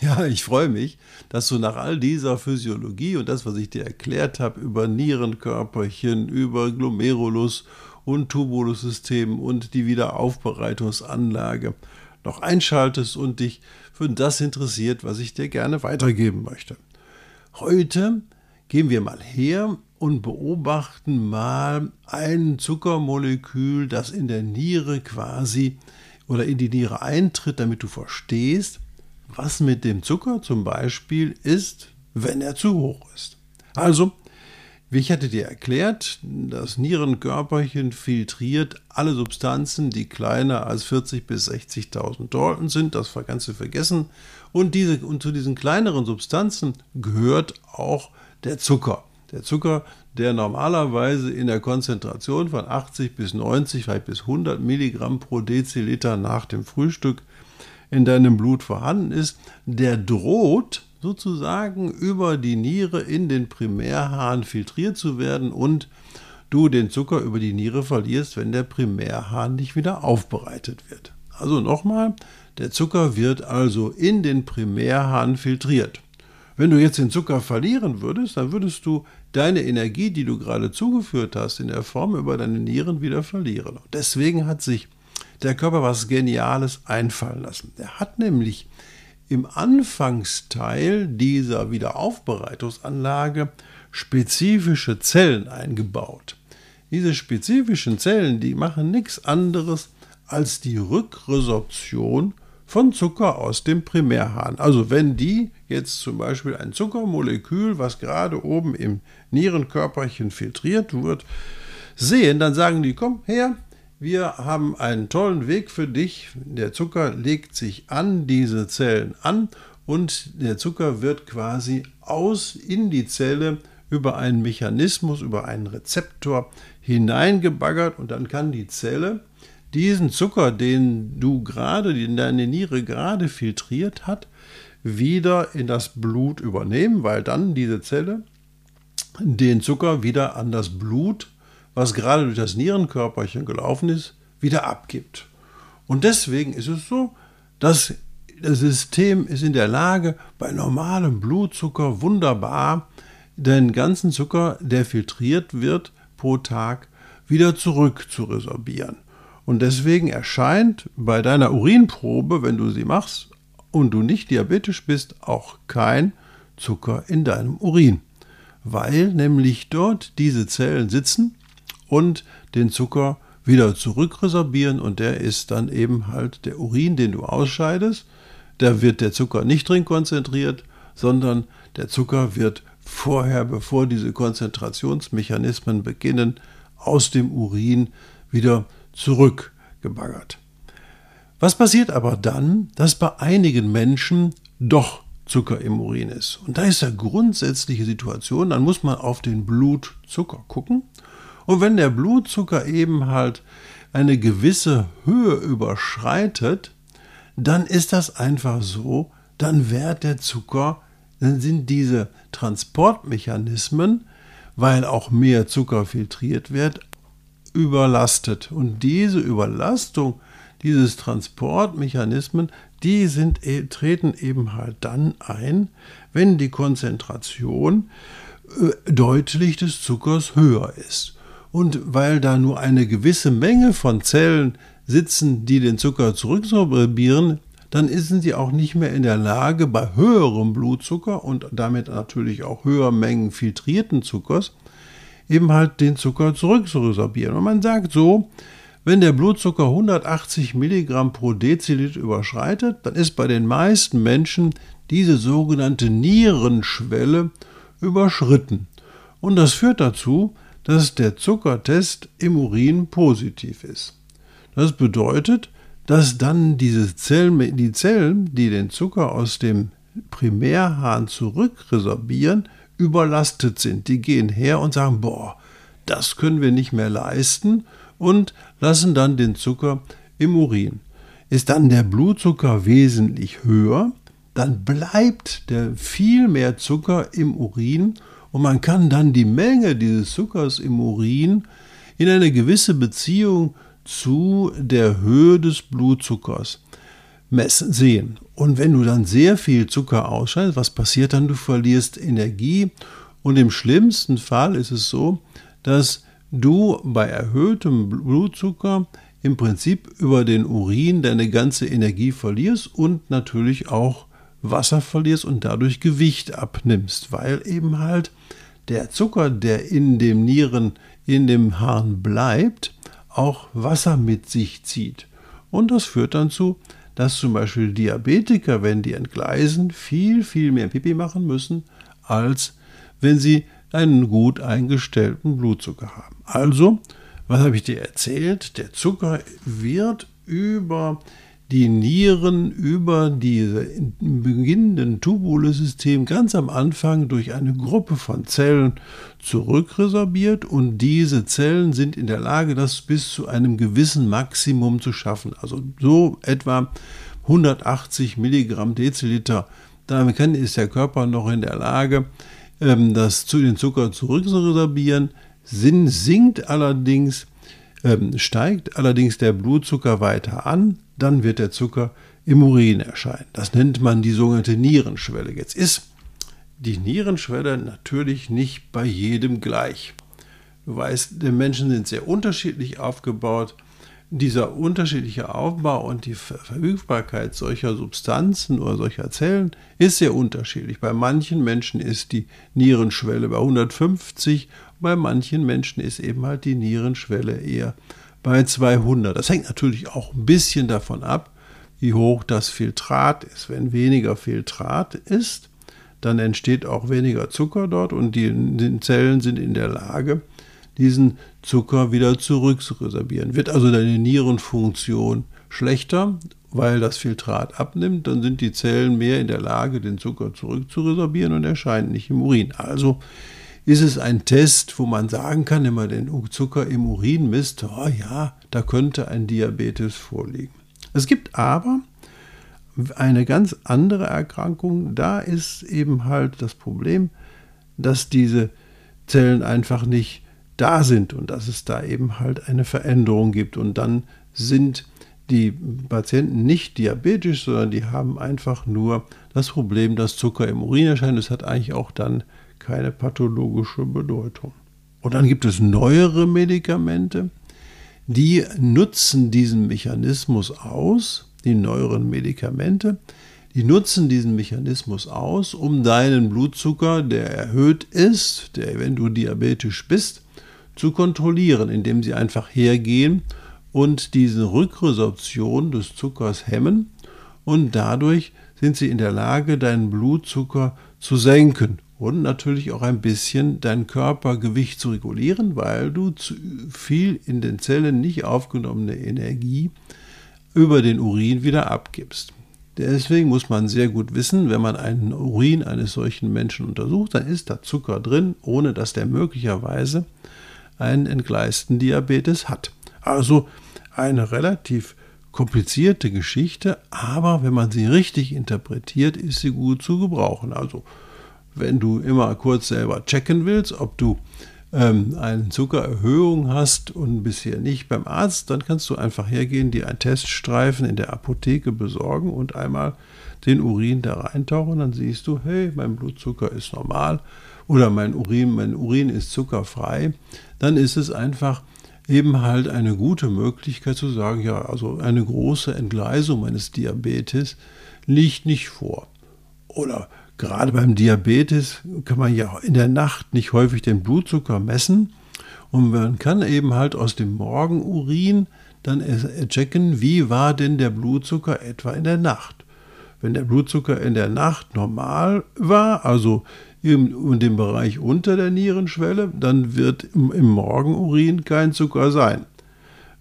Ja, ich freue mich, dass du nach all dieser Physiologie und das, was ich dir erklärt habe über Nierenkörperchen, über Glomerulus und Tubulussystem und die Wiederaufbereitungsanlage noch einschaltest und dich für das interessiert, was ich dir gerne weitergeben möchte. Heute gehen wir mal her und beobachten mal ein Zuckermolekül, das in der Niere quasi oder in die Niere eintritt, damit du verstehst, was mit dem Zucker zum Beispiel ist, wenn er zu hoch ist. Also, wie ich hatte dir erklärt, das Nierenkörperchen filtriert alle Substanzen, die kleiner als 40 bis 60.000 Dalton sind, das du vergessen. Und, diese, und zu diesen kleineren Substanzen gehört auch der Zucker. Der Zucker, der normalerweise in der Konzentration von 80 bis 90, vielleicht bis 100 Milligramm pro Deziliter nach dem Frühstück in deinem Blut vorhanden ist, der droht sozusagen über die Niere in den Primärhahn filtriert zu werden und du den Zucker über die Niere verlierst, wenn der Primärhahn nicht wieder aufbereitet wird. Also nochmal, der Zucker wird also in den Primärhahn filtriert. Wenn du jetzt den Zucker verlieren würdest, dann würdest du deine Energie, die du gerade zugeführt hast, in der Form über deine Nieren wieder verlieren. deswegen hat sich der Körper was Geniales einfallen lassen. Er hat nämlich im Anfangsteil dieser Wiederaufbereitungsanlage spezifische Zellen eingebaut. Diese spezifischen Zellen, die machen nichts anderes als die Rückresorption von Zucker aus dem Primärhahn. Also wenn die jetzt zum Beispiel ein Zuckermolekül, was gerade oben im Nierenkörperchen filtriert wird, sehen, dann sagen die, komm her, wir haben einen tollen Weg für dich. Der Zucker legt sich an diese Zellen an und der Zucker wird quasi aus in die Zelle über einen Mechanismus, über einen Rezeptor hineingebaggert und dann kann die Zelle diesen Zucker, den du gerade, den deine Niere gerade filtriert hat, wieder in das Blut übernehmen, weil dann diese Zelle den Zucker wieder an das Blut was gerade durch das Nierenkörperchen gelaufen ist, wieder abgibt. Und deswegen ist es so, dass das System ist in der Lage, bei normalem Blutzucker wunderbar den ganzen Zucker, der filtriert wird pro Tag, wieder zurück zu resorbieren. Und deswegen erscheint bei deiner Urinprobe, wenn du sie machst und du nicht diabetisch bist, auch kein Zucker in deinem Urin, weil nämlich dort diese Zellen sitzen, und den Zucker wieder zurückresorbieren und der ist dann eben halt der Urin, den du ausscheidest. Da wird der Zucker nicht drin konzentriert, sondern der Zucker wird vorher, bevor diese Konzentrationsmechanismen beginnen, aus dem Urin wieder zurückgebaggert. Was passiert aber dann, dass bei einigen Menschen doch Zucker im Urin ist? Und da ist ja grundsätzliche Situation, dann muss man auf den Blutzucker gucken und wenn der Blutzucker eben halt eine gewisse Höhe überschreitet, dann ist das einfach so, dann wird der Zucker, dann sind diese Transportmechanismen, weil auch mehr Zucker filtriert wird, überlastet. Und diese Überlastung dieses Transportmechanismen, die sind, e, treten eben halt dann ein, wenn die Konzentration äh, deutlich des Zuckers höher ist. Und weil da nur eine gewisse Menge von Zellen sitzen, die den Zucker zurücksorbieren, dann sind sie auch nicht mehr in der Lage, bei höherem Blutzucker und damit natürlich auch höheren Mengen filtrierten Zuckers, eben halt den Zucker zurückzuresorbieren. Und man sagt so, wenn der Blutzucker 180 Milligramm pro Deziliter überschreitet, dann ist bei den meisten Menschen diese sogenannte Nierenschwelle überschritten. Und das führt dazu, dass der Zuckertest im Urin positiv ist. Das bedeutet, dass dann diese Zellen, die Zellen, die den Zucker aus dem Primärhahn zurückresorbieren, überlastet sind. Die gehen her und sagen, boah, das können wir nicht mehr leisten und lassen dann den Zucker im Urin. Ist dann der Blutzucker wesentlich höher, dann bleibt der viel mehr Zucker im Urin und man kann dann die Menge dieses Zuckers im Urin in eine gewisse Beziehung zu der Höhe des Blutzuckers messen, sehen. Und wenn du dann sehr viel Zucker ausscheidest, was passiert dann? Du verlierst Energie und im schlimmsten Fall ist es so, dass du bei erhöhtem Blutzucker im Prinzip über den Urin deine ganze Energie verlierst und natürlich auch Wasser verlierst und dadurch Gewicht abnimmst, weil eben halt der Zucker, der in dem Nieren, in dem Harn bleibt, auch Wasser mit sich zieht. Und das führt dann zu, dass zum Beispiel Diabetiker, wenn die entgleisen, viel, viel mehr Pipi machen müssen, als wenn sie einen gut eingestellten Blutzucker haben. Also, was habe ich dir erzählt? Der Zucker wird über die Nieren über diese beginnenden Tubule-System ganz am Anfang durch eine Gruppe von Zellen zurückresorbiert und diese Zellen sind in der Lage, das bis zu einem gewissen Maximum zu schaffen. Also so etwa 180 Milligramm Deziliter. Damit ist der Körper noch in der Lage, ähm, das zu den Zucker zurückzuresorbieren. sinkt allerdings, ähm, steigt allerdings der Blutzucker weiter an dann wird der Zucker im Urin erscheinen. Das nennt man die sogenannte Nierenschwelle. Jetzt ist die Nierenschwelle natürlich nicht bei jedem gleich. Du weißt, die Menschen sind sehr unterschiedlich aufgebaut. Dieser unterschiedliche Aufbau und die Verfügbarkeit solcher Substanzen oder solcher Zellen ist sehr unterschiedlich. Bei manchen Menschen ist die Nierenschwelle bei 150, bei manchen Menschen ist eben halt die Nierenschwelle eher bei 200. Das hängt natürlich auch ein bisschen davon ab, wie hoch das Filtrat ist. Wenn weniger Filtrat ist, dann entsteht auch weniger Zucker dort und die, Zellen sind in der Lage, diesen Zucker wieder zurückzureservieren. Wird also deine Nierenfunktion schlechter, weil das Filtrat abnimmt, dann sind die Zellen mehr in der Lage, den Zucker zurückzuresorbieren und erscheint nicht im Urin. Also ist es ein Test, wo man sagen kann, wenn man den Zucker im Urin misst, oh ja, da könnte ein Diabetes vorliegen. Es gibt aber eine ganz andere Erkrankung, da ist eben halt das Problem, dass diese Zellen einfach nicht da sind und dass es da eben halt eine Veränderung gibt und dann sind die Patienten nicht diabetisch, sondern die haben einfach nur das Problem, dass Zucker im Urin erscheint. Das hat eigentlich auch dann keine pathologische Bedeutung. Und dann gibt es neuere Medikamente, die nutzen diesen Mechanismus aus, die neueren Medikamente, die nutzen diesen Mechanismus aus, um deinen Blutzucker, der erhöht ist, der, wenn du diabetisch bist, zu kontrollieren, indem sie einfach hergehen und diese Rückresorption des Zuckers hemmen und dadurch sind sie in der Lage, deinen Blutzucker zu senken und natürlich auch ein bisschen dein Körpergewicht zu regulieren, weil du zu viel in den Zellen nicht aufgenommene Energie über den Urin wieder abgibst. Deswegen muss man sehr gut wissen, wenn man einen Urin eines solchen Menschen untersucht, dann ist da Zucker drin, ohne dass der möglicherweise einen entgleisten Diabetes hat. Also eine relativ komplizierte Geschichte, aber wenn man sie richtig interpretiert, ist sie gut zu gebrauchen. Also wenn du immer kurz selber checken willst, ob du ähm, eine Zuckererhöhung hast und bisher nicht beim Arzt, dann kannst du einfach hergehen, dir einen Teststreifen in der Apotheke besorgen und einmal den Urin da reintauchen. Dann siehst du, hey, mein Blutzucker ist normal oder mein Urin, mein Urin ist zuckerfrei. Dann ist es einfach eben halt eine gute Möglichkeit zu sagen, ja, also eine große Entgleisung meines Diabetes liegt nicht vor. Oder Gerade beim Diabetes kann man ja in der Nacht nicht häufig den Blutzucker messen. Und man kann eben halt aus dem Morgenurin dann checken, wie war denn der Blutzucker etwa in der Nacht. Wenn der Blutzucker in der Nacht normal war, also in dem Bereich unter der Nierenschwelle, dann wird im Morgenurin kein Zucker sein.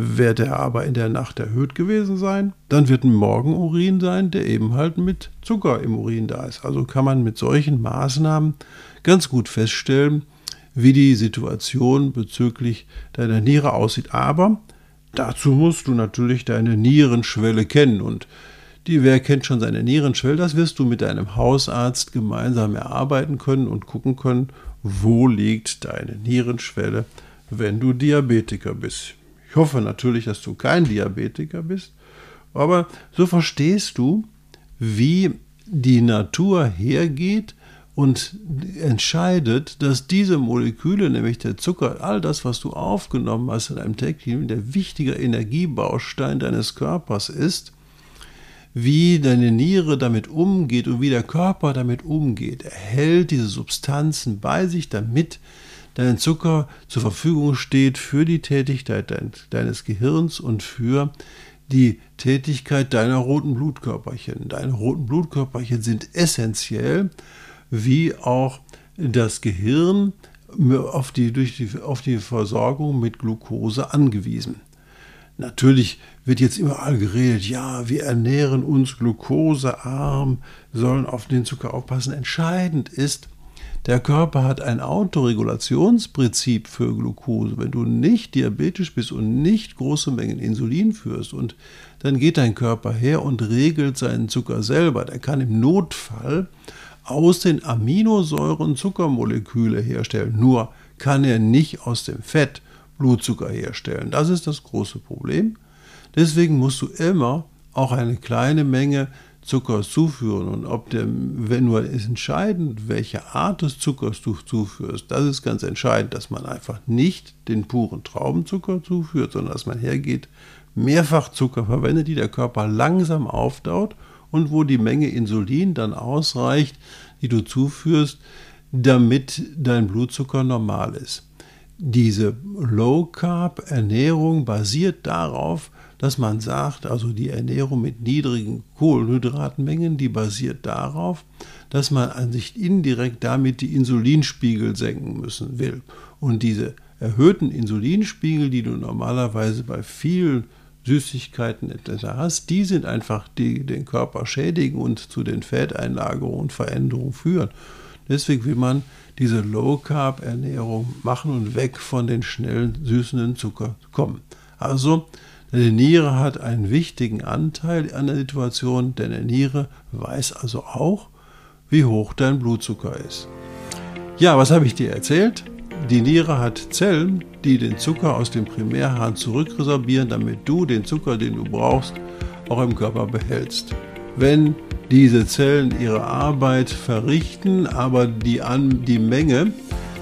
wird er aber in der Nacht erhöht gewesen sein. Dann wird ein Morgenurin sein, der eben halt mit Zucker im Urin da ist. Also kann man mit solchen Maßnahmen ganz gut feststellen, wie die Situation bezüglich deiner Niere aussieht. Aber dazu musst du natürlich deine Nierenschwelle kennen und die, wer kennt schon seine Nierenschwelle, das wirst du mit deinem Hausarzt gemeinsam erarbeiten können und gucken können, wo liegt deine Nierenschwelle, wenn du Diabetiker bist. Ich hoffe natürlich, dass du kein Diabetiker bist, aber so verstehst du, wie die Natur hergeht und entscheidet, dass diese Moleküle, nämlich der Zucker, all das, was du aufgenommen hast in einem täglichen, der wichtige Energiebaustein deines Körpers ist, wie deine Niere damit umgeht und wie der Körper damit umgeht. Er hält diese Substanzen bei sich, damit dein Zucker zur Verfügung steht für die Tätigkeit deines Gehirns und für die Tätigkeit deiner roten Blutkörperchen. Deine roten Blutkörperchen sind essentiell, wie auch das Gehirn auf die, durch die, auf die Versorgung mit Glucose angewiesen. Natürlich wird jetzt überall geredet, ja, wir ernähren uns glukosearm, sollen auf den Zucker aufpassen. Entscheidend ist, der Körper hat ein Autoregulationsprinzip für Glucose. Wenn du nicht diabetisch bist und nicht große Mengen Insulin führst, und dann geht dein Körper her und regelt seinen Zucker selber. Der kann im Notfall aus den Aminosäuren Zuckermoleküle herstellen. Nur kann er nicht aus dem Fett Blutzucker herstellen. Das ist das große Problem. Deswegen musst du immer auch eine kleine Menge Zucker zuführen. Und ob der, wenn nur ist entscheidend, welche Art des Zuckers du zuführst. Das ist ganz entscheidend, dass man einfach nicht den puren Traubenzucker zuführt, sondern dass man hergeht, mehrfach Zucker verwendet, die der Körper langsam aufdaut und wo die Menge Insulin dann ausreicht, die du zuführst, damit dein Blutzucker normal ist. Diese Low-Carb-Ernährung basiert darauf, dass man sagt, also die Ernährung mit niedrigen Kohlenhydratmengen, die basiert darauf, dass man an sich indirekt damit die Insulinspiegel senken müssen will. Und diese erhöhten Insulinspiegel, die du normalerweise bei vielen Süßigkeiten etc. hast, die sind einfach, die den Körper schädigen und zu den Fetteinlagerungen und Veränderungen führen. Deswegen will man diese Low-Carb-Ernährung machen und weg von den schnellen süßenden Zucker kommen. Also, deine Niere hat einen wichtigen Anteil an der Situation, denn deine Niere weiß also auch, wie hoch dein Blutzucker ist. Ja, was habe ich dir erzählt? Die Niere hat Zellen, die den Zucker aus dem Primärhahn zurückresorbieren, damit du den Zucker, den du brauchst, auch im Körper behältst. Wenn diese Zellen ihre Arbeit verrichten, aber die, An die Menge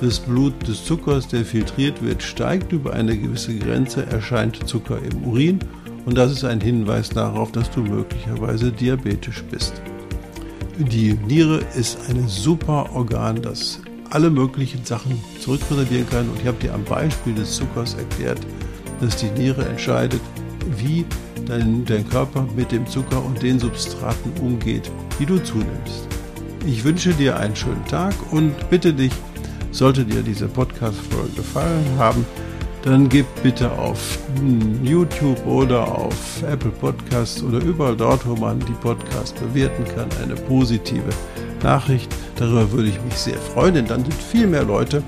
des Blut des Zuckers, der filtriert wird, steigt über eine gewisse Grenze, erscheint Zucker im Urin und das ist ein Hinweis darauf, dass du möglicherweise diabetisch bist. Die Niere ist ein super Organ, das alle möglichen Sachen zurückreservieren kann und ich habe dir am Beispiel des Zuckers erklärt, dass die Niere entscheidet, wie dein, dein Körper mit dem Zucker und den Substraten umgeht, die du zunimmst. Ich wünsche dir einen schönen Tag und bitte dich, sollte dir diese Podcast-Folge gefallen haben, dann gib bitte auf YouTube oder auf Apple Podcasts oder überall dort, wo man die Podcasts bewerten kann, eine positive Nachricht. Darüber würde ich mich sehr freuen, denn dann sind viel mehr Leute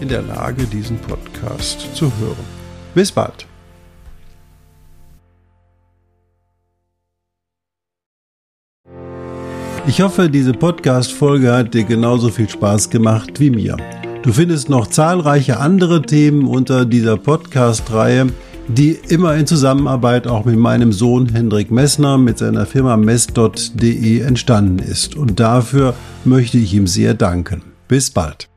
in der Lage, diesen Podcast zu hören. Bis bald. Ich hoffe, diese Podcast-Folge hat dir genauso viel Spaß gemacht wie mir. Du findest noch zahlreiche andere Themen unter dieser Podcast-Reihe, die immer in Zusammenarbeit auch mit meinem Sohn Hendrik Messner mit seiner Firma mess.de entstanden ist. Und dafür möchte ich ihm sehr danken. Bis bald.